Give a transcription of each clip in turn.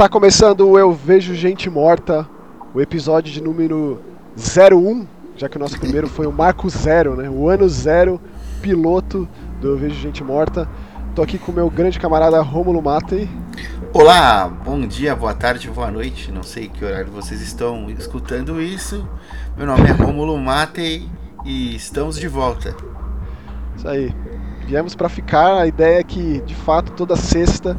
Tá começando o Eu Vejo Gente Morta, o episódio de número 01, já que o nosso primeiro foi o Marco Zero, né? O ano zero, piloto do Eu Vejo Gente Morta. Tô aqui com o meu grande camarada Rômulo Matei. Olá, bom dia, boa tarde, boa noite. Não sei que horário vocês estão escutando isso. Meu nome é Rômulo Matei e estamos de volta. Isso aí. Viemos para ficar. A ideia é que, de fato, toda sexta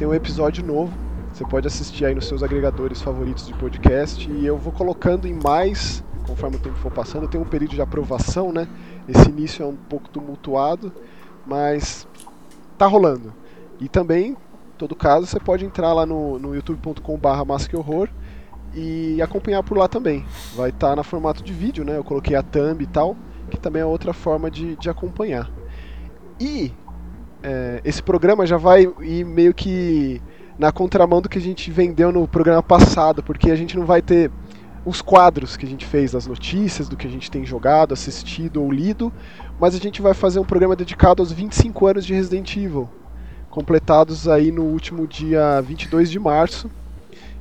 tem um episódio novo. Você pode assistir aí nos seus agregadores favoritos de podcast e eu vou colocando em mais conforme o tempo for passando. Tem um período de aprovação, né? Esse início é um pouco tumultuado, mas tá rolando. E também, todo caso, você pode entrar lá no, no youtube.com/barra Horror e acompanhar por lá também. Vai estar tá na formato de vídeo, né? Eu coloquei a thumb e tal, que também é outra forma de, de acompanhar. E é, esse programa já vai ir meio que na contramão do que a gente vendeu no programa passado, porque a gente não vai ter os quadros que a gente fez das notícias, do que a gente tem jogado, assistido ou lido, mas a gente vai fazer um programa dedicado aos 25 anos de Resident Evil, completados aí no último dia 22 de março.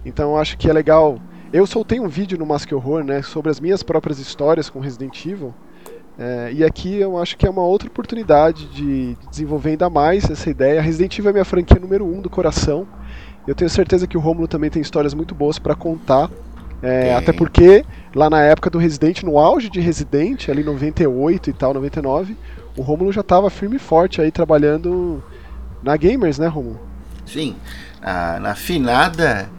Então acho que é legal. Eu soltei um vídeo no Mask Horror, né, sobre as minhas próprias histórias com Resident Evil. É, e aqui eu acho que é uma outra oportunidade de desenvolver ainda mais essa ideia. Resident Evil é minha franquia número um do coração. Eu tenho certeza que o Romulo também tem histórias muito boas para contar. É, até porque lá na época do Resident, no auge de Resident, ali 98 e tal, 99, o Romulo já estava firme e forte aí trabalhando na Gamers, né, Romulo? Sim, ah, na finada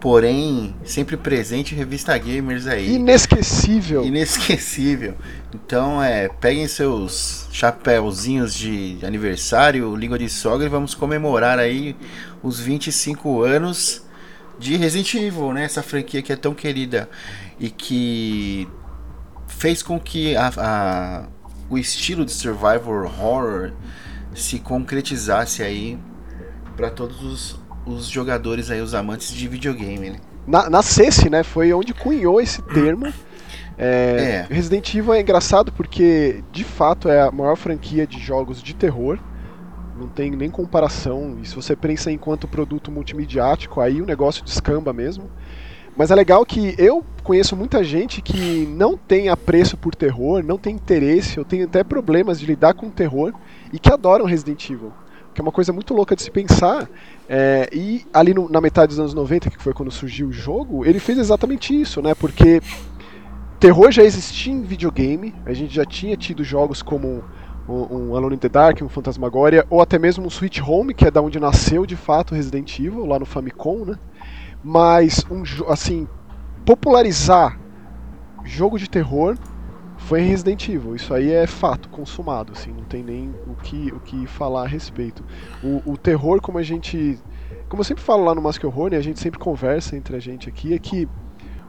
porém sempre presente revista Gamers aí. Inesquecível. Inesquecível. Então, é, peguem seus chapéuzinhos de aniversário, língua de sogra e vamos comemorar aí os 25 anos de Resident Evil, né? Essa franquia que é tão querida e que fez com que a, a o estilo de survival horror se concretizasse aí para todos os os jogadores aí, os amantes de videogame. Né? Na, nascesse, né? Foi onde cunhou esse termo. É, é. Resident Evil é engraçado porque, de fato, é a maior franquia de jogos de terror. Não tem nem comparação. E se você pensa enquanto produto multimediático, aí o negócio descamba mesmo. Mas é legal que eu conheço muita gente que não tem apreço por terror, não tem interesse, eu tenho até problemas de lidar com terror e que adoram Resident Evil que é uma coisa muito louca de se pensar. É, e ali no, na metade dos anos 90, que foi quando surgiu o jogo, ele fez exatamente isso, né? Porque terror já existia em videogame, a gente já tinha tido jogos como um, um Alone in the Dark, um Fantasmagoria, ou até mesmo um Sweet Home, que é da onde nasceu de fato Resident Evil, lá no Famicom, né? Mas, um, assim, popularizar jogo de terror foi Resident Evil. Isso aí é fato, consumado, assim, não tem nem o que, o que falar a respeito. O, o terror, como a gente. Como eu sempre falo lá no Mask Horror, né, a gente sempre conversa entre a gente aqui, é que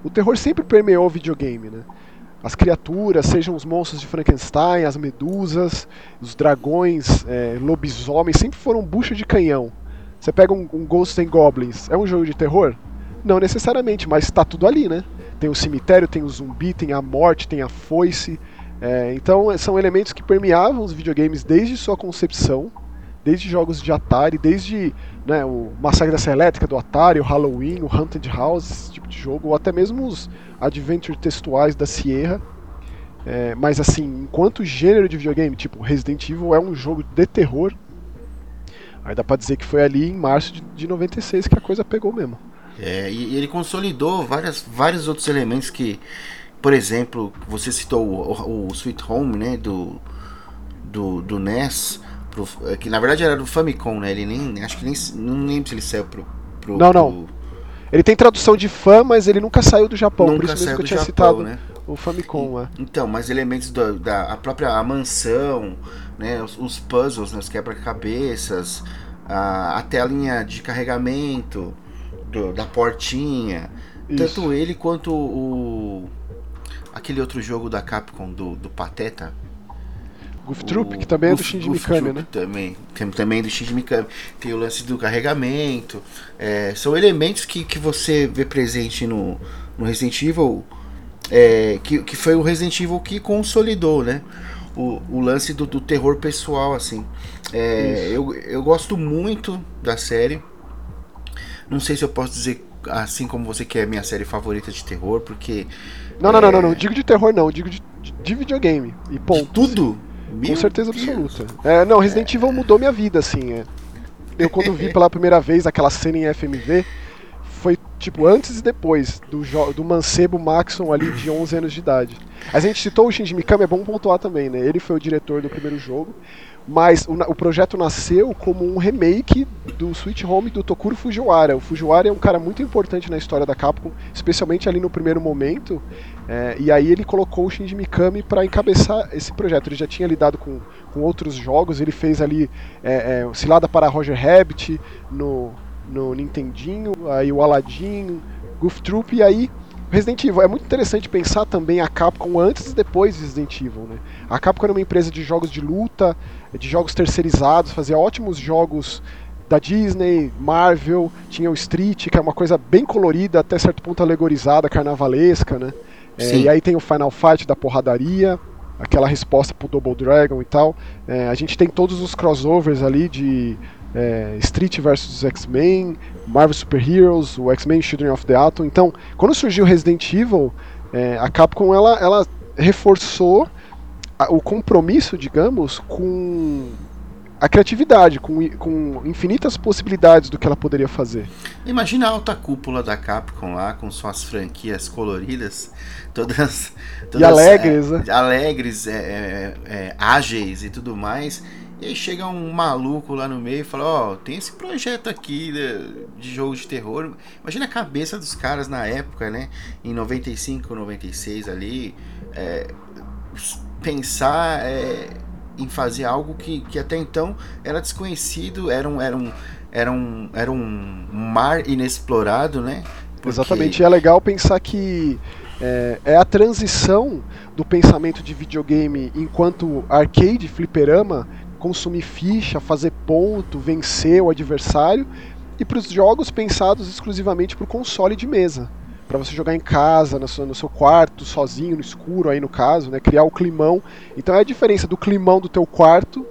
o terror sempre permeou o videogame, né? As criaturas, sejam os monstros de Frankenstein, as medusas, os dragões, é, lobisomens, sempre foram bucha de canhão. Você pega um, um Ghosts and Goblins, é um jogo de terror? Não necessariamente, mas está tudo ali, né? tem o cemitério, tem o zumbi, tem a morte, tem a foice. É, então são elementos que permeavam os videogames desde sua concepção, desde jogos de Atari, desde né, o Massacre da Serra Elétrica do Atari, o Halloween, o Haunted House, esse tipo de jogo, ou até mesmo os adventure textuais da Sierra. É, mas assim, enquanto gênero de videogame, tipo Resident Evil é um jogo de terror, aí dá pra dizer que foi ali em março de, de 96 que a coisa pegou mesmo. É, e ele consolidou várias, vários outros elementos que, por exemplo, você citou o, o Sweet Home, né, do, do, do NES, pro, é, que na verdade era do Famicom, né? Ele nem, acho que nem, não lembro se ele saiu pro, pro não, não. Pro... Ele tem tradução de fã, mas ele nunca saiu do Japão, nunca por isso mesmo que eu tinha Japão, citado né? o Famicom. E, é. Então, mas elementos do, da a própria a mansão, né, os, os puzzles, né, os quebra-cabeças, a, a telinha de carregamento, do, da portinha. Isso. Tanto ele quanto o. Aquele outro jogo da Capcom do, do Pateta. Goof Troop, que também Goof, é do Shinji Mikami, né? Também, tem, também do Shinji Mikami. Tem o lance do carregamento. É, são elementos que, que você vê presente no, no Resident Evil. É, que, que foi o Resident Evil que consolidou, né? O, o lance do, do terror pessoal, assim. É, eu, eu gosto muito da série. Não sei se eu posso dizer assim como você quer minha série favorita de terror, porque. Não, não, é... não, não, não, digo de terror não, digo de, de videogame. E ponto. De tudo? Meu Com certeza Deus. absoluta. É, não, Resident Evil mudou minha vida, assim. É. Eu quando vi pela primeira vez aquela cena em FMV, foi tipo antes e depois do, do mancebo Maxon ali de 11 anos de idade. A gente citou o Shinji Mikami, é bom pontuar também, né? Ele foi o diretor do primeiro jogo. Mas o, o, projeto nasceu como um remake do Sweet Home do Tokuro Fujiwara. O Fujiwara é um cara muito importante na história da Capcom, especialmente ali no primeiro momento. É, e aí ele colocou o Shinji Mikami para encabeçar esse projeto. Ele já tinha lidado com, com outros jogos, ele fez ali é, é, Cilada para Roger Rabbit no, no Nintendinho, aí o Aladdin, Goof Troop, e aí Resident Evil. É muito interessante pensar também a Capcom antes e depois de Resident Evil. Né? A Capcom era uma empresa de jogos de luta, de jogos terceirizados, fazia ótimos jogos da Disney, Marvel, tinha o Street, que é uma coisa bem colorida, até certo ponto alegorizada, carnavalesca, né? É, e aí tem o Final Fight da porradaria, aquela resposta pro Double Dragon e tal. É, a gente tem todos os crossovers ali de é, Street vs X-Men, Marvel Super Heroes, o X-Men Children of the Atom. Então, quando surgiu Resident Evil, é, a Capcom ela, ela reforçou o compromisso, digamos, com a criatividade, com, com infinitas possibilidades do que ela poderia fazer. Imagina a alta cúpula da Capcom lá, com suas franquias coloridas, todas. todas e alegres, é, né? Alegres, é, é, é, ágeis e tudo mais. E aí chega um maluco lá no meio e fala: Ó, oh, tem esse projeto aqui de, de, jogo de terror. Imagina a cabeça dos caras na época, né? Em 95, 96 ali. É, pensar é, em fazer algo que, que até então era desconhecido, era um, era um, era um, era um mar inexplorado, né? Porque... Exatamente, e é legal pensar que é, é, a transição do pensamento de videogame enquanto arcade, fliperama, consumir ficha, fazer ponto, vencer o adversário, e para os jogos pensados exclusivamente para o console de mesa para você jogar em casa, no seu, no seu, quarto, sozinho, no escuro aí no caso, né? Criar o climão. Então é a diferença do climão do teu quarto,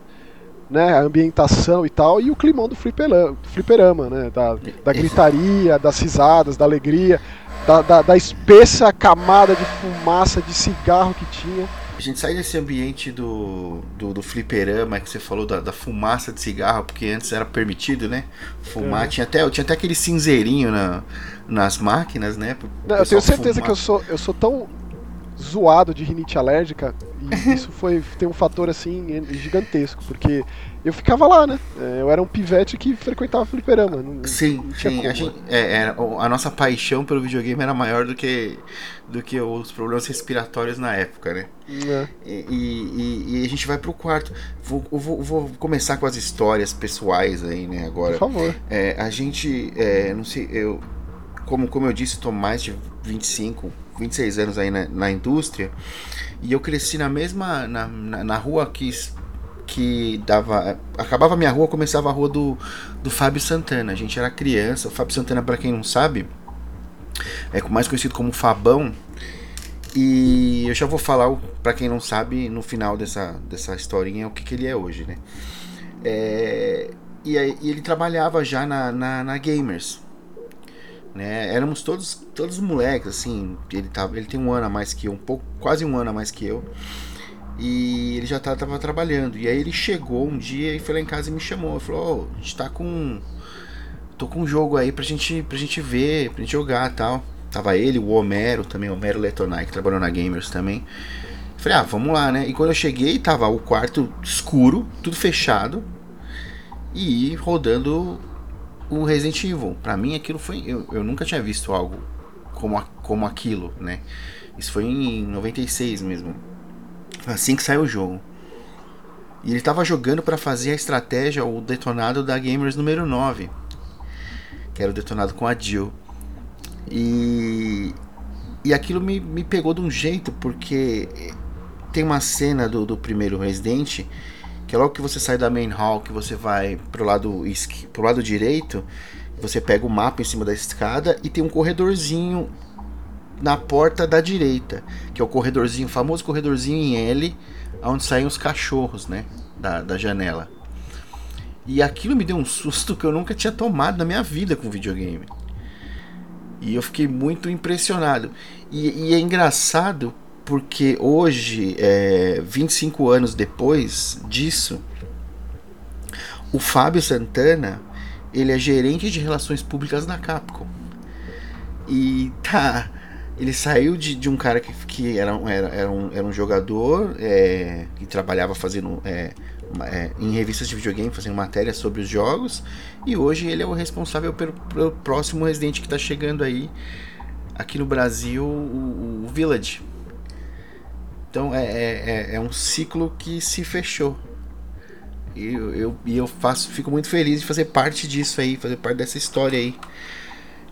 né? A ambientação e tal, e o climão do fliperama, fliperama né? Da, da gritaria, das risadas, da alegria, da, da, da espessa camada de fumaça de cigarro que tinha. A gente sai desse ambiente do, do, do fliperama que você falou da, da, fumaça de cigarro, porque antes era permitido, né? Fumar. Uhum. Tinha, até, tinha até aquele cinzeirinho na, nas máquinas, né? Não, eu tenho certeza fumar. que eu sou, eu sou tão zoado de rinite alérgica e isso foi tem um fator assim gigantesco, porque eu ficava lá, né? É, eu era um pivete que frequentava fliperama. Não, sim, não sim. A, gente, é, é, a, nossa paixão pelo videogame era maior do que, do que os problemas respiratórios na época, né? É. E, e, e, a gente vai pro quarto. Vou, vou, vou, começar com as histórias pessoais aí, né? Agora. Por favor. É, a gente, é, não sei, eu, como, como eu disse, estou mais de 25, 26 anos aí na, na indústria. E eu cresci na mesma. na, na, na rua que que dava. Acabava minha rua, começava a rua do, do Fábio Santana. A gente era criança. O Fábio Santana, para quem não sabe, é mais conhecido como Fabão. E eu já vou falar, para quem não sabe, no final dessa, dessa historinha, o que, que ele é hoje, né? É, e, e, ele trabalhava já na, na, na Gamers. Né? Éramos todos, todos moleques, assim. Ele, tava, ele tem um ano a mais que eu, um pouco, quase um ano a mais que eu. E ele já estava trabalhando. E aí ele chegou um dia e foi lá em casa e me chamou. Falou: oh, a gente tá com. tô com um jogo aí pra gente, pra gente ver, pra gente jogar tal. Tava ele, o Homero também, o Homero Letonai, que trabalhou na Gamers também. Falei, ah, vamos lá, né? E quando eu cheguei, tava o quarto escuro, tudo fechado. E rodando o Resident Evil. Pra mim aquilo foi. Eu, eu nunca tinha visto algo como, como aquilo, né? Isso foi em 96 mesmo. Assim que saiu o jogo. E ele estava jogando para fazer a estratégia, o detonado da Gamers número 9. Que era o detonado com a Jill. E, e aquilo me, me pegou de um jeito, porque tem uma cena do, do primeiro Resident que logo que você sai da main hall, que você vai pro lado, pro lado direito, você pega o mapa em cima da escada e tem um corredorzinho na porta da direita, que é o corredorzinho, famoso corredorzinho em L, onde saem os cachorros, né, da, da janela. E aquilo me deu um susto que eu nunca tinha tomado na minha vida com videogame. E eu fiquei muito impressionado. E, e é engraçado porque hoje, é, 25 anos depois disso, o Fábio Santana ele é gerente de relações públicas da Capcom. E tá. Ele saiu de, de um cara que, que era, era, era, um, era um jogador é, que trabalhava fazendo é, é, em revistas de videogame, fazendo matérias sobre os jogos. E hoje ele é o responsável pelo, pelo próximo Resident que está chegando aí aqui no Brasil, o, o Village. Então é, é, é, é um ciclo que se fechou. E eu, eu, eu faço, fico muito feliz de fazer parte disso aí, fazer parte dessa história aí.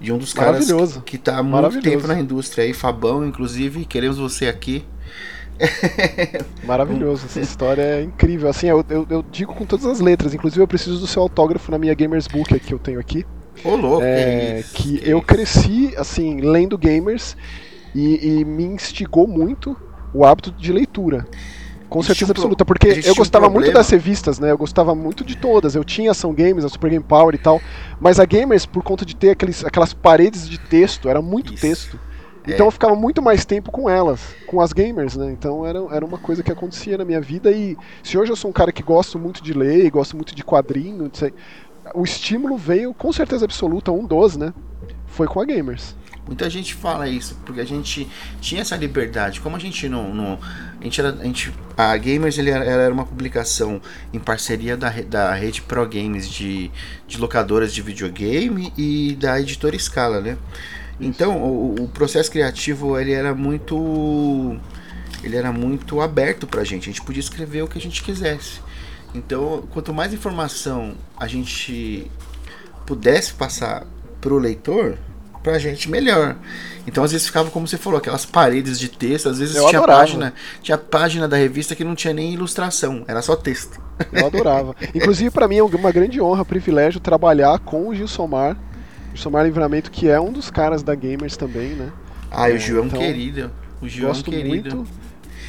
De um dos caras que está há muito tempo na indústria aí, Fabão, inclusive, queremos você aqui. Maravilhoso, essa história é incrível. Assim, eu, eu, eu, digo com todas as letras, inclusive eu preciso do seu autógrafo na minha Gamers Book que eu tenho aqui. Ô, louco, é, que, que eu cresci, assim, lendo gamers e, e me instigou muito o hábito de leitura. Com certeza absoluta, porque eu gostava um muito das revistas, né? Eu gostava muito de todas. Eu tinha Ação Games, a Super Game Power e tal. Mas a Gamers, por conta de ter aqueles, aquelas paredes de texto, era muito Isso. texto. É. Então é. eu ficava muito mais tempo com elas, com as gamers, né? Então era, era uma coisa que acontecia na minha vida. E se hoje eu sou um cara que gosto muito de ler, gosto muito de quadrinho, o estímulo veio com certeza absoluta, um dos, né? Foi com a Gamers. Muita gente fala isso, porque a gente tinha essa liberdade. Como a gente não. não a, gente era, a, gente, a Gamers ele era, era uma publicação em parceria da, da rede Pro Games de, de locadoras de videogame e da editora Scala, né? Então o, o processo criativo ele era muito. Ele era muito aberto pra gente. A gente podia escrever o que a gente quisesse. Então, quanto mais informação a gente pudesse passar pro leitor, pra gente melhor. Então às vezes ficava como você falou, aquelas paredes de texto, às vezes eu tinha adorava. página, tinha página da revista que não tinha nem ilustração, era só texto. Eu adorava. Inclusive para mim é uma grande honra, privilégio trabalhar com o Gilsomar, Gilsomar Livramento, que é um dos caras da Gamers também, né? Ah, o Gil é um então, querido. O Gil é um querido. Muito,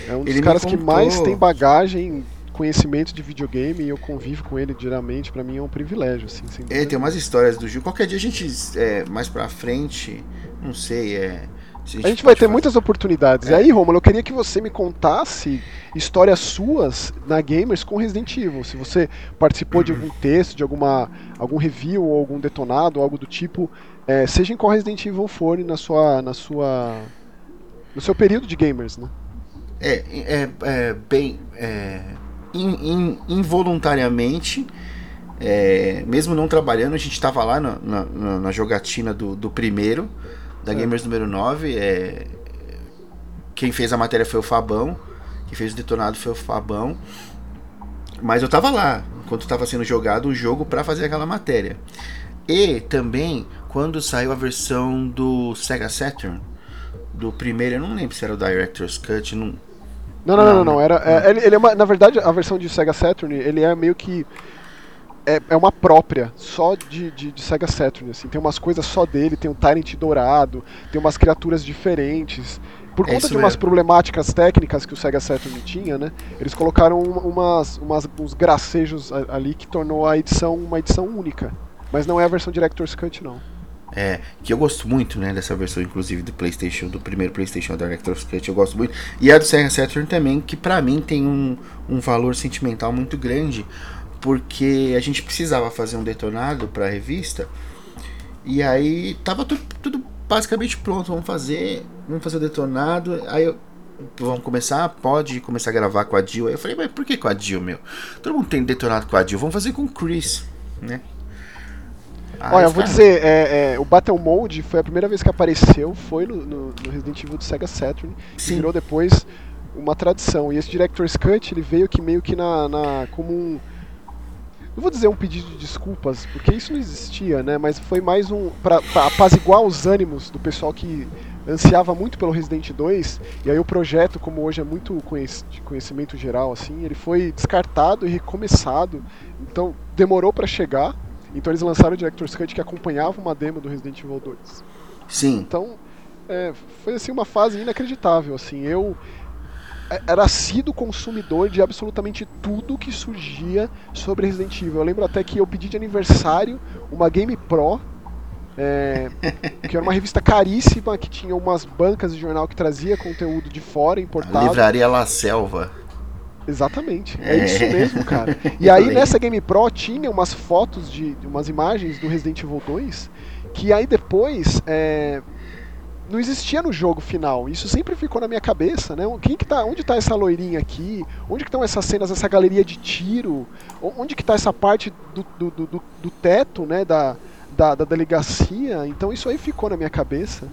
é um dos Ele caras que mais tem bagagem conhecimento de videogame e eu convivo com ele diariamente, para mim é um privilégio, assim. é, tem umas histórias do Gil. Qualquer dia a gente, é, mais pra frente, não sei, é. A gente, a gente vai ter fazer. muitas oportunidades. É. E aí, Romulo, eu queria que você me contasse histórias suas na Gamers com Resident Evil. Se você participou uhum. de algum texto, de alguma algum review ou algum detonado, algo do tipo, é, seja em qual Resident Evil for na sua, na sua, no seu período de Gamers, né? É, é, é bem, é, in, in, involuntariamente, é, mesmo não trabalhando, a gente estava lá na, na, na, jogatina do, do primeiro, da é. Gamers número 9. É, quem fez a matéria foi o Fabão, quem fez o detonado foi o Fabão. Mas eu tava lá, enquanto estava sendo jogado o jogo para fazer aquela matéria. E também, quando saiu a versão do Sega Saturn, do primeiro, eu não lembro se era o Director's Cut, não, não, não, não, não. não. Era, é, ele, ele é uma, na verdade, a versão de Sega Saturn, ele é meio que. É, é uma própria, só de, de, de, Sega Saturn, assim. Tem umas coisas só dele, tem um Tyrant dourado, tem umas criaturas diferentes. Por é conta de umas mesmo. problemáticas técnicas que o Sega Saturn tinha, né? Eles colocaram umas, umas, uns gracejos ali que tornou a edição uma edição única. Mas não é a versão Director's Cut, não. É, que eu gosto muito, né, dessa versão, inclusive, do Playstation, do primeiro Playstation Director's Cut, eu gosto muito. E a do Sega Saturn também, que pra mim tem um, um valor sentimental muito grande, porque a gente precisava fazer um detonado pra revista, e aí tava tudo, tudo basicamente pronto, vamos fazer, vamos fazer o detonado, aí eu, vamos começar, pode começar a gravar com a Jill. Aí eu falei, mas por que com a Jill, meu? Todo mundo tem detonado com a Jill, vamos fazer com o Chris, né? Ah, Olha, eu vou dizer, é, é, o Battle Mode foi a primeira vez que apareceu, foi no, no, no Resident Evil do Sega Saturn, Sim. e virou depois uma tradição. E esse Director's Cut, ele veio que meio que na, na como um não vou dizer um pedido de desculpas, porque isso não existia, né? Mas foi mais um para apaziguar os ânimos do pessoal que ansiava muito pelo Resident 2, e aí o projeto, como hoje é muito de conhecimento geral assim, ele foi descartado e recomeçado. Então, demorou para chegar então eles lançaram o Director's Cut que acompanhava uma demo do Resident Evil 2. Sim. Então é, foi assim uma fase inacreditável. Assim, eu era sido consumidor de absolutamente tudo que surgia sobre Resident Evil. Eu lembro até que eu pedi de aniversário uma Game Pro, é, que era uma revista caríssima, que tinha umas bancas de jornal que trazia conteúdo de fora, importado. A livraria La Selva. Exatamente, é, é isso mesmo, cara. E aí nessa Game Pro tinha umas fotos de, umas imagens do Resident Evil 2, que aí depois é, não existia no jogo final. Isso sempre ficou na minha cabeça, né? Quem que tá, onde está essa loirinha aqui? Onde que estão essas cenas, essa galeria de tiro? Onde que está essa parte do, do, do, do teto, né? Da, da, da, delegacia? Então isso aí ficou na minha cabeça.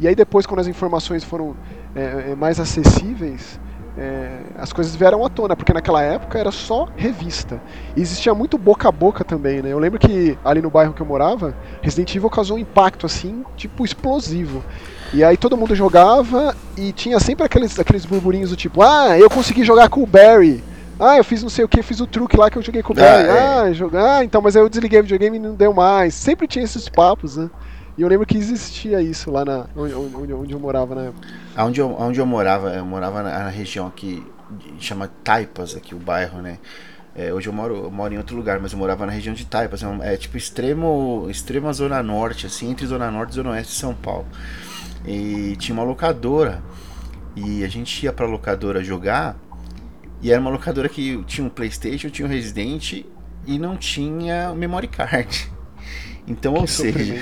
E aí depois, quando as informações foram é, é mais acessíveis, é, as coisas vieram à tona, porque naquela época era só revista. E existia muito boca a boca também, né? Eu lembro que ali no bairro que eu morava, Resident Evil causou um impacto assim, tipo explosivo. E aí todo mundo jogava e tinha sempre aqueles, aqueles burburinhos do tipo, ah, eu consegui jogar com o Barry. Ah, eu fiz não sei o que, fiz o truque lá que eu joguei com o Barry. Ah, é. ah jogar, ah, então, mas aí eu desliguei o videogame e não deu mais. Sempre tinha esses papos, né? E eu lembro que existia isso lá na, onde, onde, onde eu morava na época. Onde eu, onde eu morava, eu morava na, na região aqui, chama Taipas, aqui o bairro, né? É, hoje eu moro, eu moro em outro lugar, mas eu morava na região de Taipas. É, é tipo extremo, extrema zona norte, assim, entre zona norte e zona oeste de São Paulo. E tinha uma locadora. E a gente ia pra locadora jogar. E era uma locadora que tinha um Playstation, tinha um Resident e não tinha memory card. Então, que ou seja,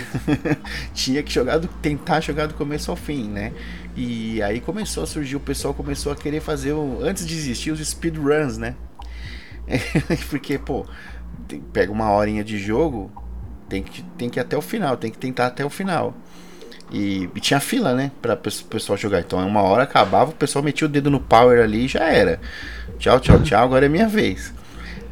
tinha que jogar do, tentar jogar do começo ao fim, né? E aí começou a surgir, o pessoal começou a querer fazer, o, antes de existir, os speedruns, né? Porque, pô, pega uma horinha de jogo, tem que, tem que ir até o final, tem que tentar até o final. E, e tinha fila, né? Pra o pessoal jogar. Então, uma hora acabava, o pessoal metia o dedo no power ali e já era. Tchau, tchau, tchau, agora é minha vez.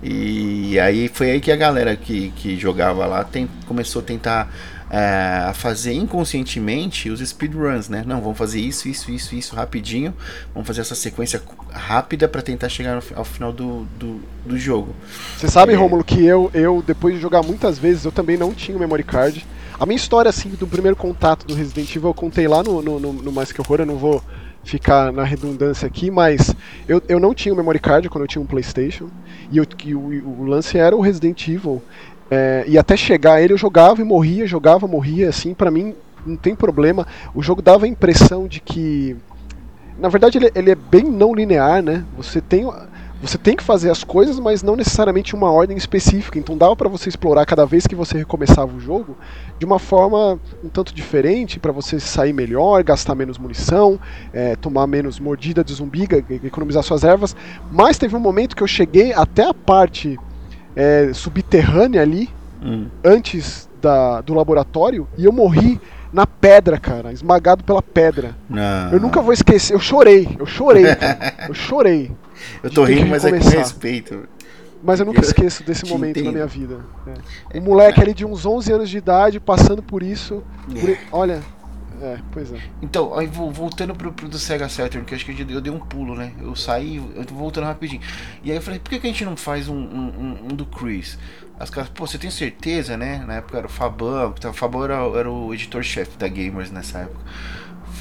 E aí foi aí que a galera que, que jogava lá tem, começou a tentar é, a fazer inconscientemente os speedruns, né? Não, vamos fazer isso, isso, isso, isso rapidinho. Vamos fazer essa sequência rápida para tentar chegar no, ao final do, do, do jogo. Você sabe, é... Rômulo, que eu, eu, depois de jogar muitas vezes, eu também não tinha o memory card. A minha história, assim, do primeiro contato do Resident Evil, eu contei lá no, no, no, no Mais Que Horror, eu não vou ficar na redundância aqui, mas eu, eu não tinha o memory card quando eu tinha um PlayStation, e, eu, e o, o, lance era o Resident Evil. É, e até chegar ele eu jogava e morria, jogava, morria, assim, para mim não tem problema. O jogo dava a impressão de que. Na verdade, ele, ele é bem não linear, né? Você tem você tem que fazer as coisas, mas não necessariamente uma ordem específica. Então dava para você explorar cada vez que você recomeçava o jogo de uma forma um tanto diferente para você sair melhor, gastar menos munição, é, tomar menos mordida de zumbi, economizar suas ervas. Mas teve um momento que eu cheguei até a parte é, subterrânea ali, hum. antes da, do laboratório, e eu morri na pedra, cara, esmagado pela pedra. Não. Eu nunca vou esquecer, eu chorei, eu chorei, cara, eu chorei. Eu tô rindo, mas é com respeito. Mas eu nunca esqueço desse momento entendo. na minha vida. É. Um moleque ali de uns 11 anos de idade passando por isso. Por... É. Olha. É, pois é. Então, aí voltando pro, pro do Sega Saturn, que eu acho que eu dei um pulo, né? Eu saí, eu tô voltando rapidinho. E aí eu falei, por que, que a gente não faz um, um, um do Chris? As caras, pô, você tem certeza, né? Na época era o Fabão, o Fabão era, era o editor-chefe da Gamers nessa época.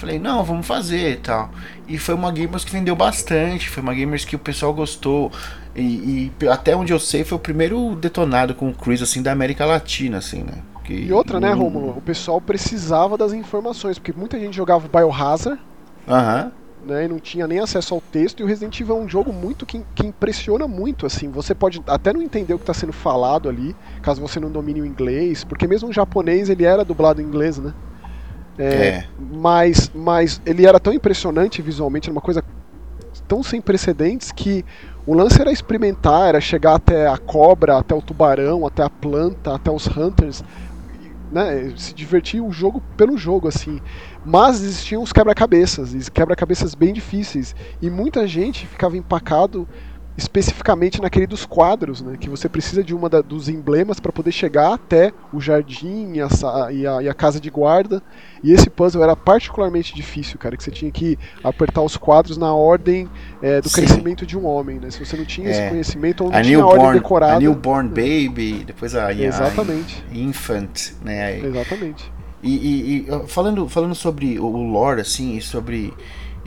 Falei, não, vamos fazer e tal. E foi uma Gamers que vendeu bastante, foi uma Gamers que o pessoal gostou. E, e até onde eu sei, foi o primeiro detonado com o Chris, assim, da América Latina, assim, né? E outra, né, Romulo? O pessoal precisava das informações, porque muita gente jogava Biohazard. Aham. Né, e não tinha nem acesso ao texto, e o Resident Evil é um jogo muito que, que impressiona muito, assim, você pode até não entender o que está sendo falado ali, caso você não domine o inglês, porque mesmo o japonês ele era dublado em inglês, né? É, é. Mas, mas ele era tão impressionante visualmente, era uma coisa tão sem precedentes que o lance era experimentar, era chegar até a cobra, até o tubarão, até a planta, até os hunters, né, se divertir o jogo pelo jogo assim. Mas existiam os quebra-cabeças, quebra-cabeças bem difíceis, e muita gente ficava empacado especificamente naquele dos quadros, né, que você precisa de uma da, dos emblemas para poder chegar até o jardim e a, e, a, e a, casa de guarda. E esse puzzle era particularmente difícil, cara, que você tinha que apertar os quadros na ordem é, do Sim. crescimento de um homem, né? Se você não tinha é. esse conhecimento, ou não a tinha newborn, a ordem decorada. A newborn baby, depois a, Exatamente. a infant, né? Exatamente. E, e, e, falando, falando sobre o lore, assim, e sobre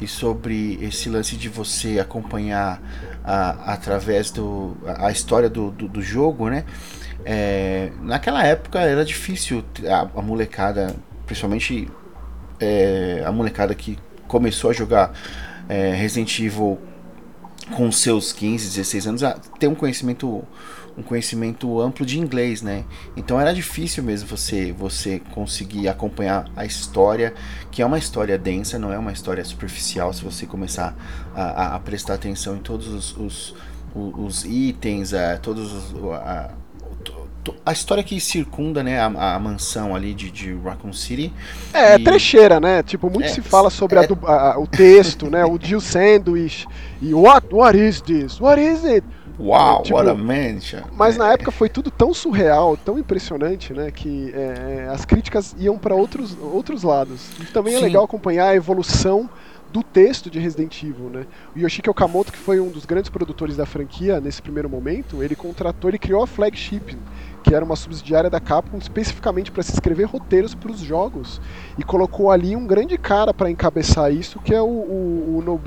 e sobre esse lance de você acompanhar a, através do a, a história do, do, do, jogo, né? É, naquela época era difícil a, a molecada, principalmente é, a molecada que começou a jogar é, Resident Evil com seus 15, 16 anos, ter um conhecimento um conhecimento amplo de inglês, né? Então era difícil mesmo você você conseguir acompanhar a história, que é uma história densa, não é uma história superficial. Se você começar a, a prestar atenção em todos os, os, os itens, a, todos os, a, a história que circunda né, a, a mansão ali de, de Raccoon City. É, e... trecheira, né? Tipo, muito é, se fala sobre é... a, o texto, né? O Jill Sandwich e what, what is this? What is it? Uau, tipo, what a mansion. Mas na época foi tudo tão surreal, tão impressionante, né? Que é, as críticas iam para outros, outros lados. E também é Sim. é legal acompanhar a evolução do texto de Resident Evil, né? O Yoshiki Okamoto, que foi um dos grandes produtores da franquia nesse primeiro momento, ele contratou, ele criou a Flagship, que era uma subsidiária da Capcom especificamente para se escrever roteiros para os jogos e colocou ali um grande cara para encabeçar isso, que é o, o, o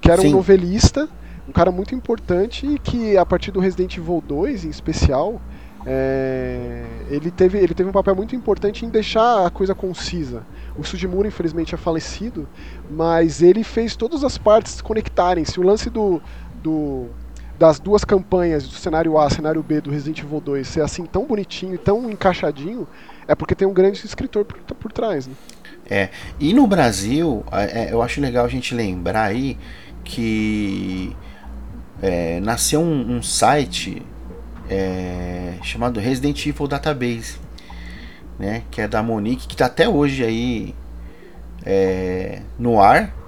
que era Sim. um novelista um cara muito importante e que a partir do Resident Evil 2 em especial é, ele, teve, ele teve um papel muito importante em deixar a coisa concisa. O Sujimura, infelizmente, é falecido, mas ele fez todas as partes se conectarem. Se o lance do, do, das duas campanhas, do cenário A e cenário B do Resident Evil 2, ser assim tão bonitinho e tão encaixadinho, é porque tem um grande escritor por, por trás. Né? É, e no Brasil, é, eu acho legal a gente lembrar aí que é, nasceu um, um site é, chamado Resident Evil Database, né, que é da Monique, que está até hoje aí é, no ar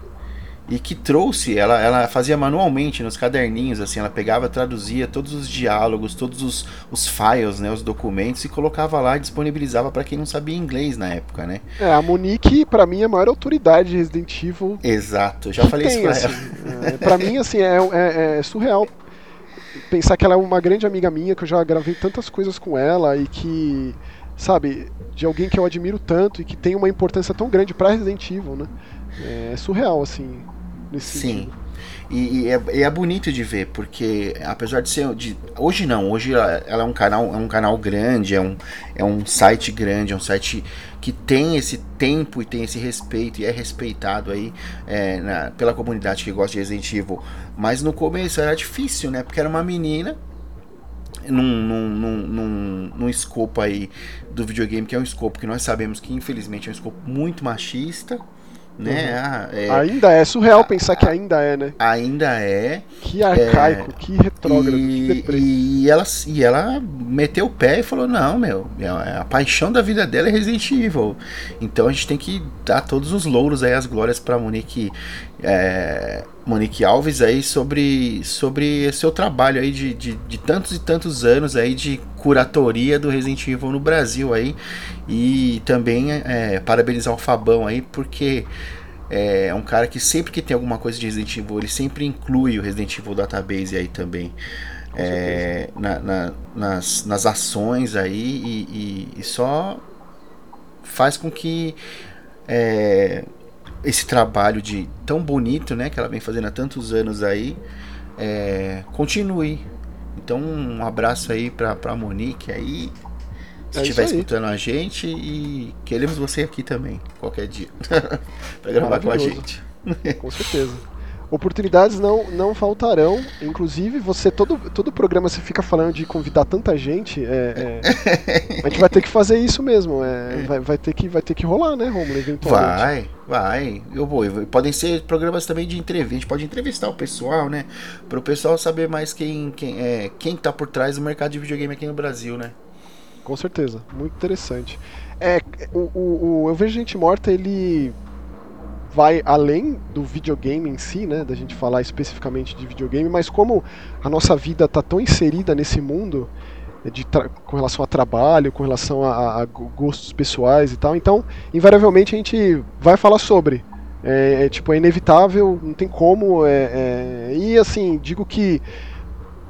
e que trouxe, ela, ela fazia manualmente nos caderninhos, assim, ela pegava, traduzia todos os diálogos, todos os, os files, né, os documentos e colocava lá e disponibilizava para quem não sabia inglês na época, né? É, a Monique, para mim, é a maior autoridade de Resident Evil. Exato, já falei tem, isso pra assim, ela. É, pra mim, assim, é, é, é surreal pensar que ela é uma grande amiga minha, que eu já gravei tantas coisas com ela e que, sabe, de alguém que eu admiro tanto e que tem uma importância tão grande para Resident Evil, né? É surreal, assim nesse Sim. Sentido. E, e, é, e, é, bonito de ver, porque apesar de ser. De, hoje não, hoje ela, ela, é um canal, é um canal grande, é um, é um site grande, é um site que tem esse tempo e tem esse respeito e é respeitado aí é, na, pela comunidade que gosta de Resident Evil. Mas no começo era difícil, né? Porque era uma menina num, num, num, num, escopo aí do videogame, que é um escopo que nós sabemos que infelizmente é um escopo muito machista né? Uhum. Ah, é, ainda é surreal a, pensar que ainda é, né? Ainda é. Que arcaico, é, que retrógrado, e, que E ela, e ela meteu o pé e falou: não, meu, é, a paixão da vida dela é Resident Evil. Então a gente tem que dar todos os louros aí, as glórias pra Monique. É, Monique Alves aí sobre, sobre seu trabalho aí de, de, de, tantos e tantos anos aí de curatoria do Resident Evil no Brasil aí. E também é, parabenizar o Fabão aí porque é um cara que sempre que tem alguma coisa de Resident Evil ele sempre inclui o Resident Evil Database aí também. É, na, na, nas, nas ações aí e, e, e só faz com que é, esse trabalho de tão bonito, né, que ela vem fazendo há tantos anos aí, é, continue. Então um abraço aí pra, pra Monique aí, se é estiver escutando a gente e queremos você aqui também, qualquer dia, para gravar com a gente. Com certeza oportunidades não, não faltarão. Inclusive, você todo, todo programa você fica falando de convidar tanta gente. É, é, a gente vai ter que fazer isso mesmo. É, vai, vai, ter que, vai ter que rolar, né, Romulo? Eventualmente. Vai, vai. Eu vou. Podem ser programas também de entrevista. A gente pode entrevistar o pessoal, né? Para o pessoal saber mais quem, quem, é, quem tá por trás do mercado de videogame aqui no Brasil, né? Com certeza. Muito interessante. É, o, o, o Eu Vejo Gente Morta, ele vai além do videogame em si, né, da gente falar especificamente de videogame, mas como a nossa vida está tão inserida nesse mundo de com relação a trabalho, com relação a, a, gostos pessoais e tal, então invariavelmente a gente vai falar sobre. É, é tipo é inevitável, não tem como. É, é, e assim digo que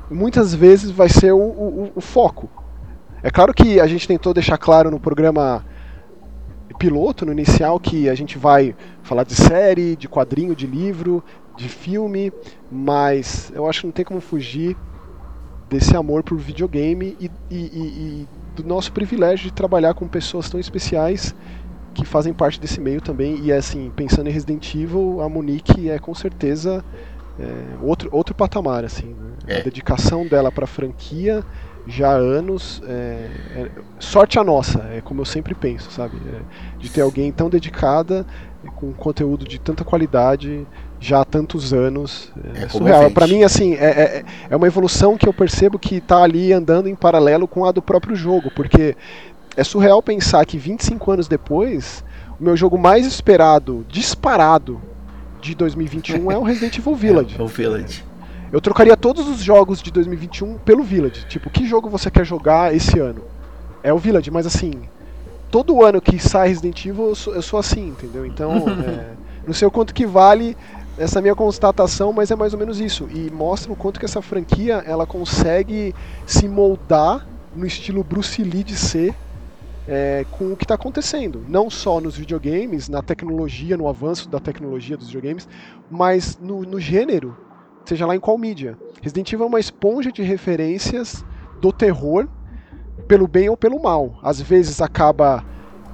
muitas vezes vai ser o, o, o foco. É claro que a gente tentou deixar claro no programa piloto, no inicial, que a gente vai falar de série, de quadrinho, de livro, de filme, mas eu acho que não tem como fugir desse amor por videogame e, e, e, do nosso privilégio de trabalhar com pessoas tão especiais que fazem parte desse meio também. E assim, pensando em Resident Evil, a Monique é com certeza é, outro, outro patamar, assim. Né? É. A dedicação dela para a franquia já há anos. É, é, sorte a nossa, é como eu sempre penso, sabe? É, de ter alguém tão dedicada, com conteúdo de tanta qualidade já há tantos anos. É, é surreal. Para mim, assim, é, é, é, uma evolução que eu percebo que está ali andando em paralelo com a do próprio jogo, porque é surreal pensar que 25 anos depois, o meu jogo mais esperado, disparado, de 2021 é o Resident Evil Village. É, o Village. Eu trocaria todos os jogos de 2021 pelo Village. Tipo, que jogo você quer jogar esse ano? É o Village, mas assim, todo ano que sai Resident Evil eu sou, eu sou assim, entendeu? Então, é, não sei o quanto que vale essa minha constatação, mas é mais ou menos isso. E mostra o quanto que essa franquia ela consegue se moldar no estilo Bruce Lee de ser é, com o que está acontecendo. Não só nos videogames, na tecnologia, no avanço da tecnologia dos videogames, mas no, no gênero, seja lá em qual mídia. Resident Evil é uma esponja de referências do terror, pelo bem ou pelo mal. Às vezes acaba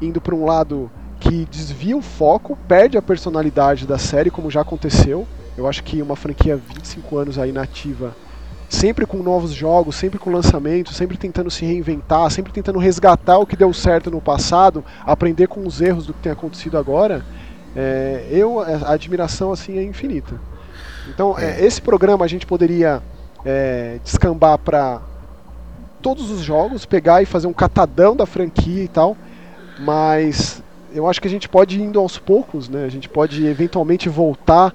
indo para um lado que desvia o foco, perde a personalidade da série, como já aconteceu. Eu acho que uma franquia 25 anos aí nativa, sempre com novos jogos, sempre com lançamentos, sempre tentando se reinventar, sempre tentando resgatar o que deu certo no passado, aprender com os erros do que tem acontecido agora. É, eu a admiração assim é infinita. Então é. É, esse programa a gente poderia é, descambar para todos os jogos, pegar e fazer um catadão da franquia e tal, mas eu acho que a gente pode ir indo aos poucos, né? A gente pode eventualmente voltar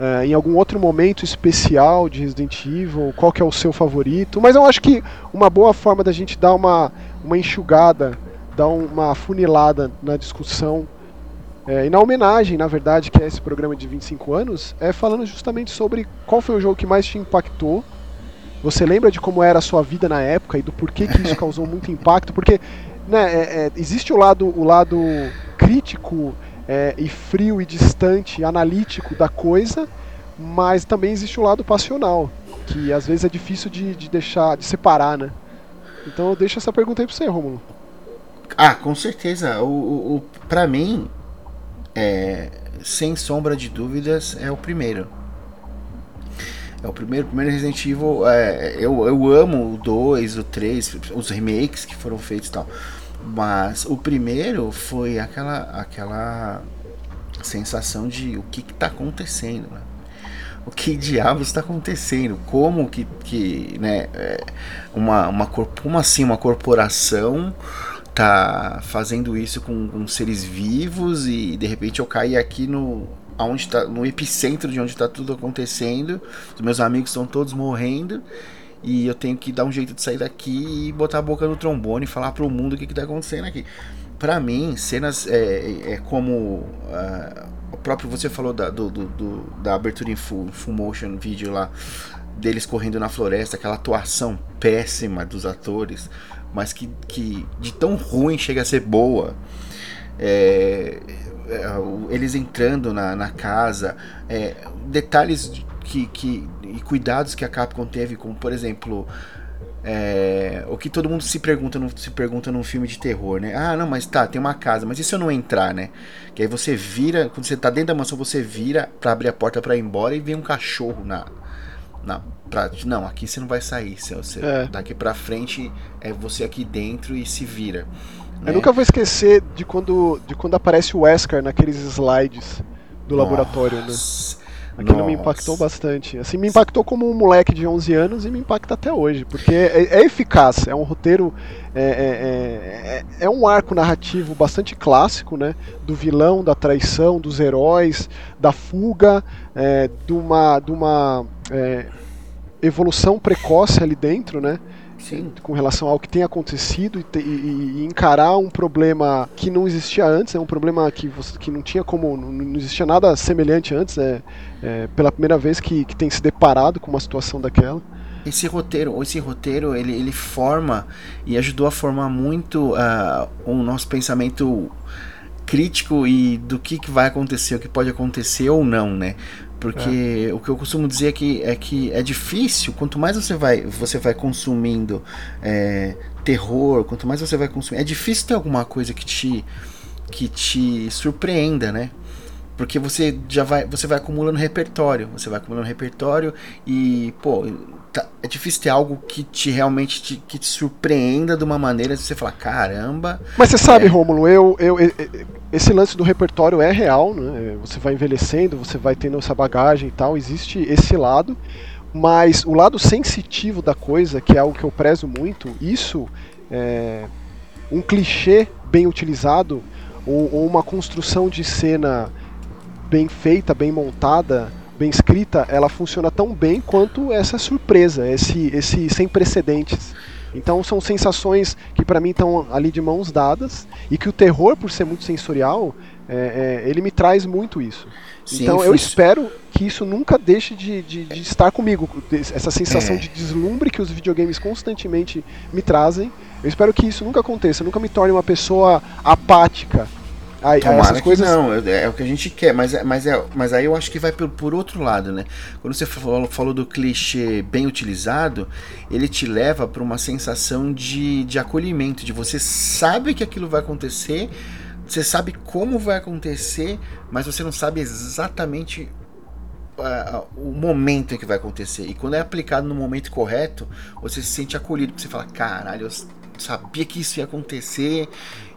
uh, em algum outro momento especial de Resident Evil, qual que é o seu favorito. Mas eu acho que uma boa forma da gente dar uma, uma enxugada, dar uma funilada na discussão é, e na homenagem, na verdade, que é esse programa de 25 anos, é falando justamente sobre qual foi o jogo que mais te impactou. Você lembra de como era a sua vida na época e do porquê que isso causou muito impacto? Porque né, é, é, existe o lado, o lado crítico é, e frio e distante, analítico da coisa, mas também existe o lado passional, que às vezes é difícil de, de deixar, de separar, né? Então eu deixo essa pergunta aí pra você, Romulo. Ah, com certeza. O, o, o pra mim, é, sem sombra de dúvidas, é o primeiro. É o primeiro, primeiro Resident Evil. É, eu, eu amo o 2, o 3, os remakes que foram feitos e tal. Mas o primeiro foi aquela, aquela sensação de o que está acontecendo, né? O que diabos está acontecendo? Como que, que né, é, uma, uma, como assim uma corporação tá fazendo isso com, com seres vivos e de repente eu caí aqui no aonde tá, no epicentro de onde está tudo acontecendo. Os meus amigos estão todos morrendo e eu tenho que dar um jeito de sair daqui e botar a boca no trombone e falar pro mundo o que, que tá acontecendo aqui. Para mim, cenas é, é como uh, o próprio você falou da, do, do, do, da abertura em full, full motion vídeo lá deles correndo na floresta, aquela atuação péssima dos atores, mas que, que de tão ruim chega a ser boa. É, é, eles entrando na, na casa, é, detalhes que, que, e cuidados que a Capcom teve, como por exemplo. É, o que todo mundo se pergunta, no, se pergunta num filme de terror, né? Ah, não, mas tá, tem uma casa, mas e se eu não entrar, né? Que aí você vira, quando você tá dentro da mansão, você vira para abrir a porta para ir embora e vem um cachorro na. na pra, não, aqui você não vai sair. Você, você é. Daqui pra frente é você aqui dentro e se vira. Eu né? nunca vou esquecer de quando, de quando aparece o Wesker naqueles slides do Nossa. laboratório, né? Aquilo Nossa. me impactou bastante. Assim, me impactou como um moleque de 11 anos e me impacta até hoje, porque é, é eficaz, é um roteiro, é, é, é, é, um arco narrativo bastante clássico, né? Do vilão, da traição, dos heróis, da fuga, é, de uma, de uma é, evolução precoce ali dentro, né? Sim. com relação ao que tem acontecido e, te, e, e, encarar um problema que não existia antes, é um problema que, você, que não tinha como, não, não existia nada semelhante antes, é, é pela primeira vez que, que tem se deparado com uma situação daquela. Esse roteiro, esse roteiro ele, ele forma e ajudou a formar muito uh, o nosso pensamento crítico e do que, que vai acontecer, o que pode acontecer ou não, né? Porque é. o que eu costumo dizer é que, é que é difícil, quanto mais você vai, você vai consumindo é, terror, quanto mais você vai consumir, é difícil ter alguma coisa que te, que te surpreenda, né? Porque você já vai, você vai acumulando repertório, você vai acumulando repertório e, pô, é difícil ter algo que te realmente te, que te surpreenda de uma maneira de você falar, caramba. Mas você sabe, é... Rômulo, eu, eu, eu, esse lance do repertório é real, né? Você vai envelhecendo, você vai tendo essa bagagem e tal, existe esse lado, mas o lado sensitivo da coisa, que é algo que eu prezo muito, isso é um clichê bem utilizado ou, ou uma construção de cena bem feita, bem montada, bem escrita, ela funciona tão bem quanto essa surpresa, esse, esse sem precedentes. Então são sensações que para mim estão ali de mãos dadas e que o terror, por ser muito sensorial, é, é, ele me traz muito isso. Sim, então eu espero que isso nunca deixe de, de, de estar comigo, essa sensação é. de deslumbre que os videogames constantemente me trazem. Eu espero que isso nunca aconteça, nunca me torne uma pessoa apática Aí, Tomara que coisas... não, é, é, o que a gente quer, mas, é, mas, é, mas aí eu acho que vai por, por outro lado, né? Quando você falou, falou do clichê bem utilizado, ele te leva para uma sensação de, de acolhimento, de você sabe que aquilo vai acontecer, você sabe como vai acontecer, mas você não sabe exatamente uh, o momento em que vai acontecer. E quando é aplicado no momento correto, você se sente acolhido, porque você fala, caralho, eu sabia que isso ia acontecer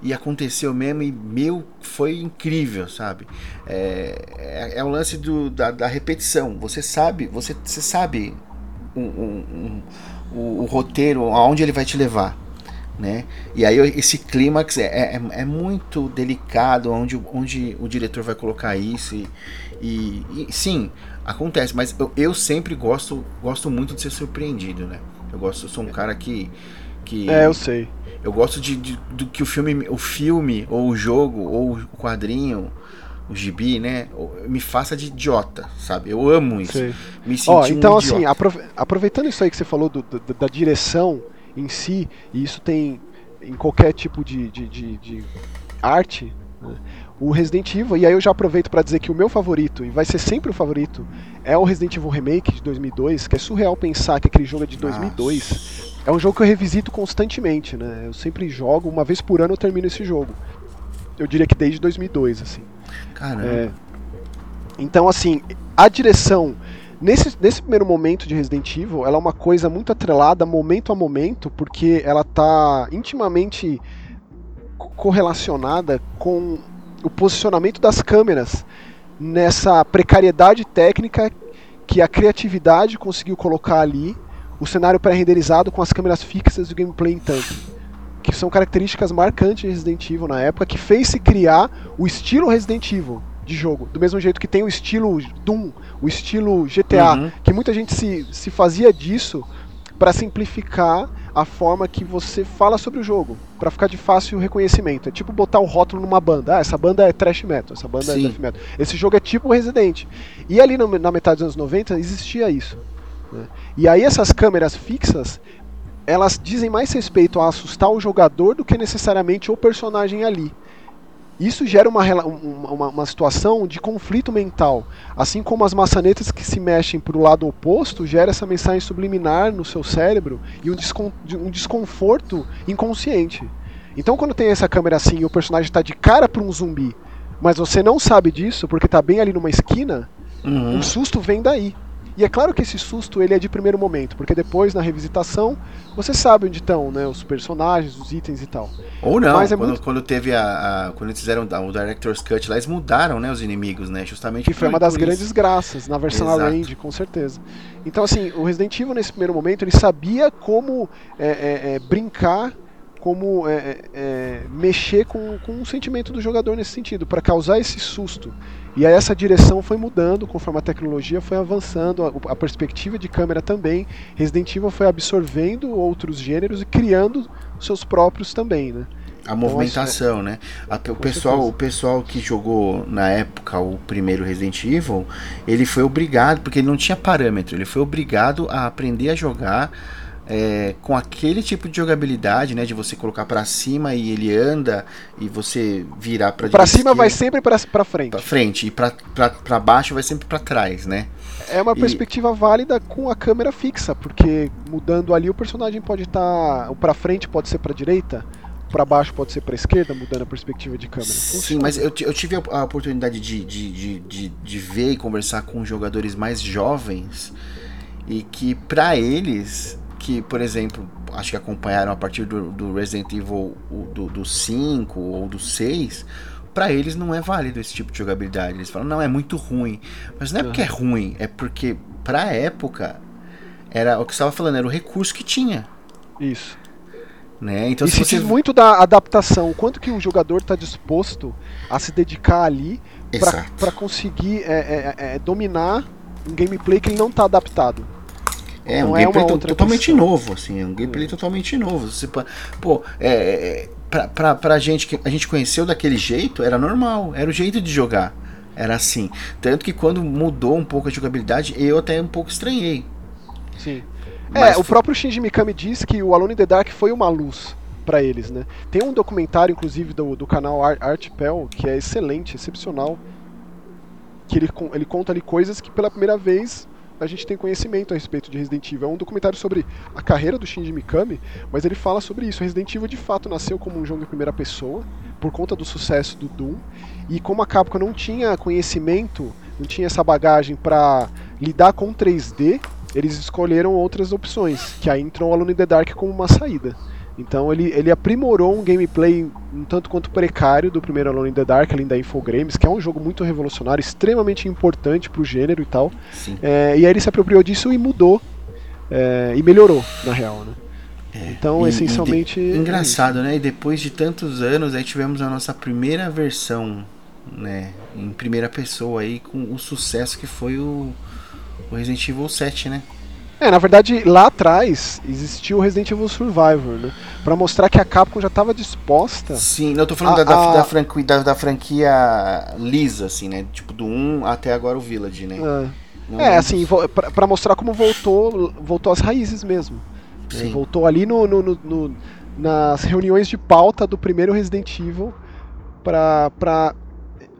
e aconteceu mesmo e meu foi incrível sabe? É, é, é o lance do, da, da, repetição. Você sabe você, você sabe um, um, um, o, o, roteiro aonde ele vai te levar né? E aí esse clímax é, é, é, muito delicado onde, onde o diretor vai colocar isso e, e, e sim acontece mas eu, eu sempre gosto gosto muito de ser surpreendido né? Eu gosto eu sou um cara que que é, eu sei. Eu gosto de, de, do que o filme, o filme, ou o jogo, ou o quadrinho, o gibi, né, me faça de idiota, sabe? Eu amo isso. Sei. Me sinto oh, então, um assim, aproveitando isso aí que você falou do, do, da direção em si, e isso tem em qualquer tipo de, de, de, de arte, né? o Resident Evil, e aí eu já aproveito para dizer que o meu favorito, e vai ser sempre o favorito, é o Resident Evil Remake de 2002, que é surreal pensar que aquele jogo é de 2002. Nossa. É um jogo que eu revisito constantemente, né? Eu sempre jogo, uma vez por ano eu termino esse jogo. Eu diria que desde 2002, assim. Caramba. É, então, assim, a direção Nesse, nesse primeiro momento de Resident Evil, ela é uma coisa muito atrelada momento a momento, porque ela está intimamente correlacionada com o posicionamento das câmeras nessa precariedade técnica que a criatividade conseguiu colocar ali o cenário pré-renderizado com as câmeras fixas e o gameplay em tanto. Que são características marcantes de Resident Evil na época, que fez se criar o estilo Resident Evil de jogo. Do mesmo jeito que tem o estilo Doom, o estilo GTA, uhum. que muita gente se, se fazia disso para simplificar a forma que você fala sobre o jogo, para ficar de fácil reconhecimento. É tipo botar o rótulo numa banda. Ah, essa banda é trash metal, essa banda é Sim. é death metal. Esse jogo é tipo Resident. E ali na metade dos anos 90 existia isso. Né? E aí essas câmeras fixas, elas dizem mais respeito a assustar o jogador do que necessariamente o personagem ali. Isso gera uma, uma, uma, situação de conflito mental. Assim como as maçanetas que se mexem para o lado oposto, gera essa mensagem subliminar no seu cérebro e um, descon, um desconforto inconsciente. Então, quando tem essa câmera assim e o personagem está de cara para um zumbi, mas você não sabe disso porque está bem ali numa esquina, uhum. o susto vem daí. E é claro que esse susto ele é de primeiro momento, porque depois na revisitação você sabe onde estão, né, os personagens, os itens e tal. Ou não, é quando, muito... quando teve a, a, quando eles fizeram o Director's Cut lá, eles mudaram, né, os inimigos, né, justamente. Que foi uma das grandes graças na versão Arrange, com certeza. Então assim, o Resident Evil nesse primeiro momento ele sabia como é, é, é, brincar como é, é, é, mexer com, com o sentimento do jogador nesse sentido, para causar esse susto. E aí essa direção foi mudando conforme a tecnologia foi avançando, a, a, perspectiva de câmera também. Resident Evil foi absorvendo outros gêneros e criando seus próprios também, né? A então, movimentação, né? A, o, pessoal, o pessoal que jogou na época o primeiro Resident Evil, ele foi obrigado, porque ele não tinha parâmetro, ele foi obrigado a aprender a jogar é, com aquele tipo de jogabilidade, né, de você colocar para cima e ele anda e você virar para para cima vai sempre para frente. Para frente e para baixo vai sempre para trás, né? É uma perspectiva e... válida com a câmera fixa, porque mudando ali o personagem pode estar, tá, o para frente pode ser para direita, para baixo pode ser para esquerda, mudando a perspectiva de câmera. Sim, mas eu, eu tive a oportunidade de, de, de, de, de ver e conversar com jogadores mais jovens e que para eles que, por exemplo, acho que acompanharam a partir do, do Resident Evil do, do 5 ou do 6, para eles não é válido esse tipo de jogabilidade. Eles falam, não, é muito ruim. Mas não é porque é ruim, é porque pra época era o que você estava falando, era o recurso que tinha. Isso. Né? Então, e se, você... diz muito da adaptação, quanto que o jogador está disposto a se dedicar ali para conseguir é, é, é, dominar um gameplay que ele não está adaptado. É um é gameplay totalmente questão. novo, assim, é um gameplay totalmente novo. Você, pô, é, é, pra, pra, pra gente que a gente conheceu daquele jeito, era normal, era o jeito de jogar. Era assim. Tanto que quando mudou um pouco a jogabilidade, eu até um pouco estranhei. Sim. Mas é, o próprio Shinji Mikami diz que o Alone in the Dark foi uma luz para eles, né? Tem um documentário, inclusive, do, do canal Artpel, que é excelente, excepcional. Que ele, ele conta ali coisas que pela primeira vez a gente tem conhecimento a respeito de Resident Evil. É um documentário sobre a carreira do Shinji Mikami, mas ele fala sobre isso. Resident Evil de fato nasceu como um jogo em primeira pessoa, por conta do sucesso do Doom, e como a Capcom não tinha conhecimento, não tinha essa bagagem para lidar com 3D, eles escolheram outras opções, que aí entrou o Alone in the Dark como uma saída. Então ele, ele aprimorou um gameplay um tanto quanto precário do primeiro Alone in the Dark, além da Infogrames, que é um jogo muito revolucionário, extremamente importante pro gênero e tal. É, e aí ele se apropriou disso e mudou. É, e melhorou, na real, né? É, então, e, essencialmente. E de, engraçado, né? E depois de tantos anos, aí tivemos a nossa primeira versão, né? Em primeira pessoa aí, com o sucesso que foi o, o Resident Evil 7, né? É, na verdade, lá atrás existiu o Resident Evil Survivor, né? Pra mostrar que a Capcom já estava disposta. Sim, não, eu tô falando a, da, a... Da, franquia, da, da, franquia lisa, assim, né? Tipo, do 1 até agora o Village, né? É, é assim, pra, pra, mostrar como voltou, voltou às raízes mesmo. Sim. Voltou ali no, no, no, no, nas reuniões de pauta do primeiro Resident Evil pra, pra,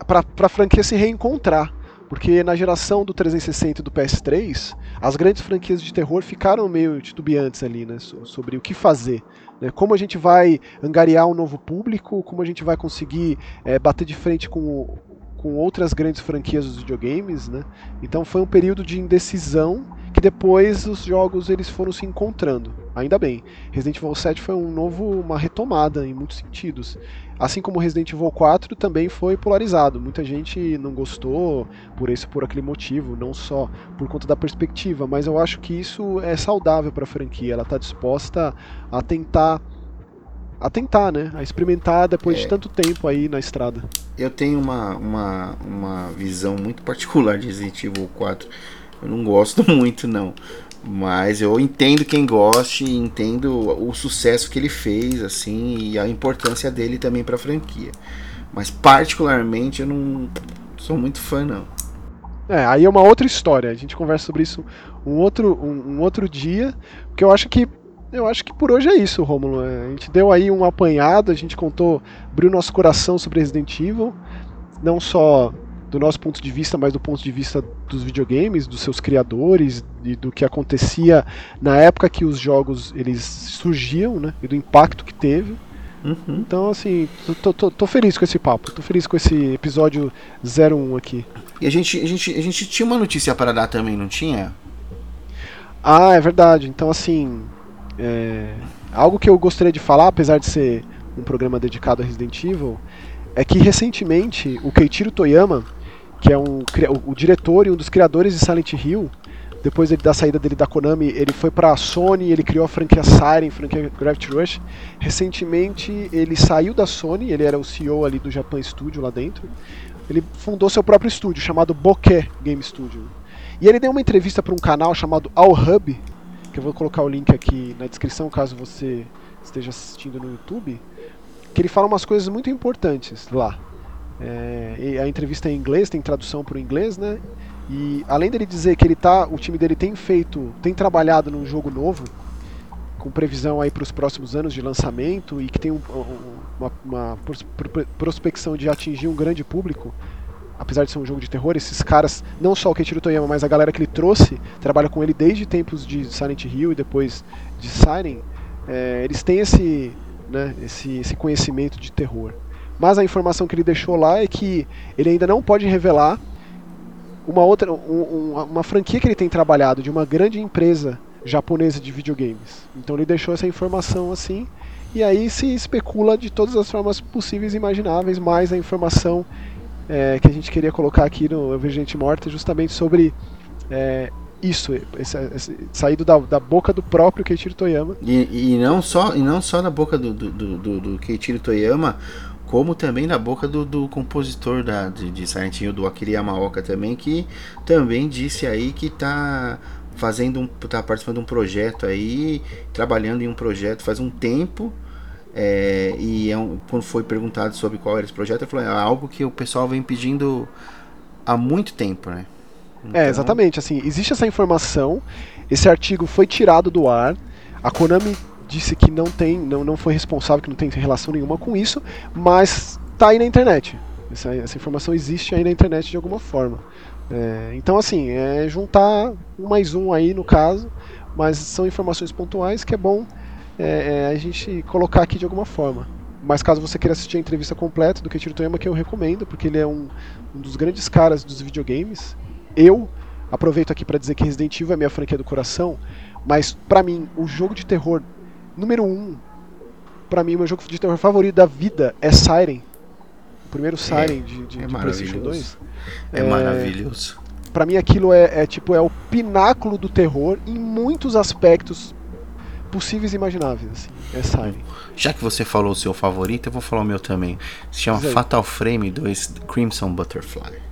pra, pra franquia se reencontrar. Porque na geração do 360 e do PS3, as grandes franquias de terror ficaram meio titubeantes ali, né? Sobre o que fazer. Né? Como a gente vai angariar um novo público, como a gente vai conseguir é, bater de frente com, com outras grandes franquias dos videogames, né? Então foi um período de indecisão que depois os jogos eles foram se encontrando. Ainda bem. Resident Evil 7 foi um novo, uma retomada em muitos sentidos. Assim como Resident Evil 4 também foi polarizado. Muita gente não gostou por esse por aquele motivo, não só por conta da perspectiva, mas eu acho que isso é saudável para a franquia. Ela está disposta a tentar a tentar, né? A experimentar depois é, de tanto tempo aí na estrada. Eu tenho uma, uma, uma visão muito particular de Resident Evil 4. Eu não gosto muito, não. Mas eu entendo quem goste, entendo o sucesso que ele fez, assim, e a importância dele também para a franquia. Mas particularmente eu não sou muito fã, não. É, aí é uma outra história. A gente conversa sobre isso um outro, um, um outro dia, porque eu acho que eu acho que por hoje é isso, Romulo. É, a gente deu aí um apanhado, a gente contou, abriu nosso coração sobre Resident Evil, não só do nosso ponto de vista, mas do ponto de vista dos videogames, dos seus criadores e do que acontecia na época que os jogos eles surgiam, né? E do impacto que teve. Uhum. Então, assim, tô, tô, tô, feliz com esse papo, tô feliz com esse episódio 01 aqui. E a gente, a gente, a gente tinha uma notícia para dar também, não tinha? Ah, é verdade. Então, assim, é... algo que eu gostaria de falar, apesar de ser um programa dedicado a Resident Evil, é que recentemente o Keiichiro Toyama que é um, o, o diretor e um dos criadores de Silent Hill. Depois da saída dele da Konami, ele foi para a Sony, ele criou a franquia Siren, franquia Gravity Rush. Recentemente, ele saiu da Sony, ele era o CEO ali do Japan Studio lá dentro. Ele fundou seu próprio estúdio, chamado Bokeh Game Studio. E ele deu uma entrevista para um canal chamado All Hub, que eu vou colocar o link aqui na descrição caso você esteja assistindo no YouTube, que ele fala umas coisas muito importantes lá. É, a entrevista é em inglês, tem tradução para o inglês, né? E além dele dizer que ele tá, o time dele tem feito, tem trabalhado num jogo novo, com previsão aí para os próximos anos de lançamento e que tem um, uma, uma prospecção de atingir um grande público, apesar de ser um jogo de terror, esses caras, não só o Keiichiro Toyama, mas a galera que ele trouxe, trabalha com ele desde tempos de Silent Hill e depois de Siren, é, eles têm esse, né, esse, esse conhecimento de terror. Mas a informação que ele deixou lá é que ele ainda não pode revelar uma outra um, uma franquia que ele tem trabalhado de uma grande empresa japonesa de videogames. Então ele deixou essa informação assim e aí se especula de todas as formas possíveis e imagináveis, mais a informação é, que a gente queria colocar aqui no Virgente Morta justamente sobre é, isso, esse, esse, saído da, da, boca do próprio Keiichiro Toyama. E, e, não só, e não só da boca do, do, do, do Keiichiro Toyama, como também na boca do, do compositor da, de, de Silent Hill, do Akira Yamaoka também, que também disse aí que tá fazendo um, tá participando de um projeto aí, trabalhando em um projeto faz um tempo, é, e é um, quando foi perguntado sobre qual era esse projeto, ele falou, é algo que o pessoal vem pedindo há muito tempo, né? É, então... É, exatamente, assim, existe essa informação, esse artigo foi tirado do ar, a Konami disse que não tem, não, não foi responsável, que não tem relação nenhuma com isso, mas tá aí na internet. Essa, essa informação existe aí na internet de alguma forma. É, então, assim, é juntar um mais um aí no caso, mas são informações pontuais que é bom é, é, a gente colocar aqui de alguma forma. Mas caso você queira assistir a entrevista completa do Keiichiro Toyama, que eu recomendo, porque ele é um, um dos grandes caras dos videogames. Eu aproveito aqui para dizer que Resident Evil é minha franquia do coração, mas para mim, o jogo de terror Número 1, um, pra mim, o meu jogo de terror favorito da vida é Siren. O primeiro Siren é, de, de, é de PlayStation 2. É, é maravilhoso. Pra mim aquilo é, é, tipo, é o pináculo do terror em muitos aspectos possíveis e imagináveis, assim. É Siren. Já que você falou o seu favorito, eu vou falar o meu também. Se chama Fatal Frame 2 Crimson Butterfly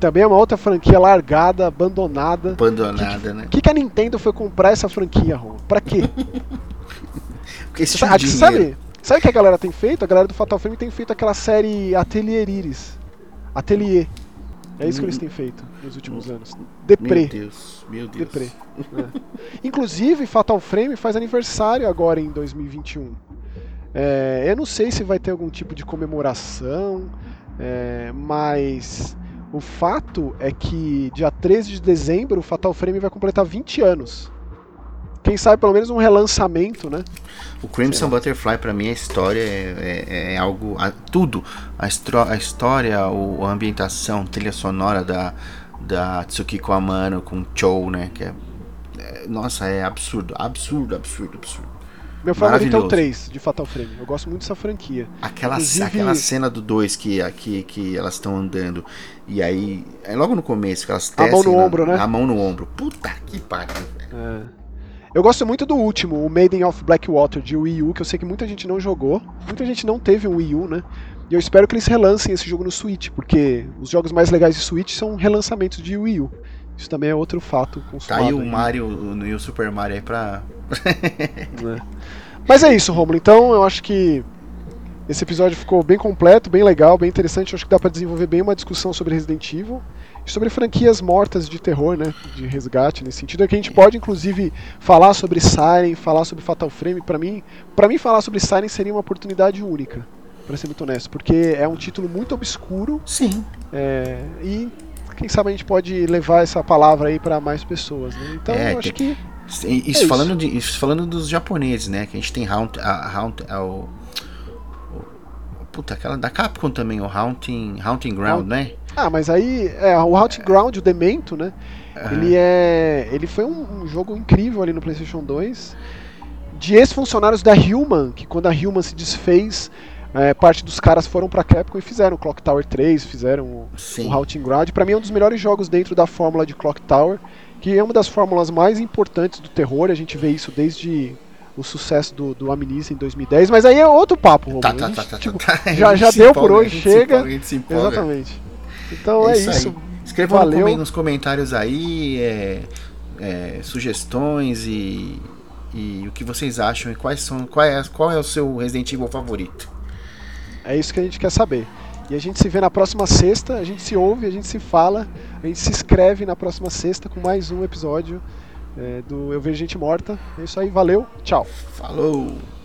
também é uma outra franquia largada, abandonada. Abandonada, que, né? O que, que, a Nintendo foi comprar essa franquia, Ron? Pra quê? Porque esse ah, sabe, sabe o que a galera tem feito? A galera do Fatal Frame tem feito aquela série Atelier Iris. Atelier. É isso que eles têm feito nos últimos anos. Deprê. Meu Deus, meu Deus. Deprê. É. Inclusive, Fatal Frame faz aniversário agora em 2021. É, eu não sei se vai ter algum tipo de comemoração, é, mas o fato é que dia 13 de dezembro o Fatal Frame vai completar 20 anos. Quem sabe pelo menos um relançamento, né? O Crimson Butterfly para mim a história é, é, é algo a, tudo a, a história, o, a ambientação, trilha sonora da da Tsukiko Amano com Chou, né? Que é, é, nossa é absurdo, absurdo, absurdo, absurdo. Meu favorito é o 3 de Fatal Frame. Eu gosto muito dessa franquia. Aquela, Inclusive... aquela cena do 2 que, que, que elas estão andando. E aí. É logo no começo que elas testam. A mão no na, ombro, né? A mão no ombro. Puta que pariu, é. Eu gosto muito do último, o Maiden of Blackwater de Wii U, que eu sei que muita gente não jogou. Muita gente não teve um Wii U, né? E eu espero que eles relancem esse jogo no Switch, porque os jogos mais legais de Switch são relançamentos de Wii U. Isso também é outro fato consumado. Aí o Mario e o Super Mario aí pra. é. Mas é isso, Romulo. Então eu acho que esse episódio ficou bem completo, bem legal, bem interessante. Eu acho que dá para desenvolver bem uma discussão sobre Resident Evil e sobre franquias mortas de terror, né? De resgate nesse sentido. É que a gente pode, inclusive, falar sobre Siren, falar sobre Fatal Frame. Para mim, para mim falar sobre Siren seria uma oportunidade única, para ser muito honesto, porque é um título muito obscuro. Sim. É, e quem sabe a gente pode levar essa palavra aí para mais pessoas, né? Então, é, eu acho que isso, é falando de, isso falando dos japoneses, né? Que a gente tem Haunt, a, Haunt, a, o, o, puta, aquela da Capcom também, o Haunting, Haunting Ground, né? Ah, mas aí é, o Haunting Ground, o Demento, né? Uhum. Ele é, ele foi um, um, jogo incrível ali no PlayStation 2 de ex-funcionários da Human, que quando a Human se desfez, é, parte dos caras foram pra Capcom e fizeram o Clock Tower 3, fizeram o, o Haunting Ground. Pra mim é um dos melhores jogos dentro da fórmula de Clock Tower que é uma das fórmulas mais importantes do terror, a gente vê isso desde o sucesso do, do Amnesia em 2010, mas aí é outro papo, Romulo. Tá, tá, tá, tá, tipo, tá, já já deu empolga, por hoje, chega. Empolga, Exatamente. Então é, é isso. isso. Escrevam nos comentários aí é, é, sugestões e, e o que vocês acham e quais são, qual é, qual é o seu Resident Evil favorito. É isso que a gente quer saber. E a gente se vê na próxima sexta, a gente se ouve, a gente se fala, a gente se inscreve na próxima sexta com mais um episódio é, do Eu Vejo Gente Morta. É isso aí, valeu, tchau. Falou!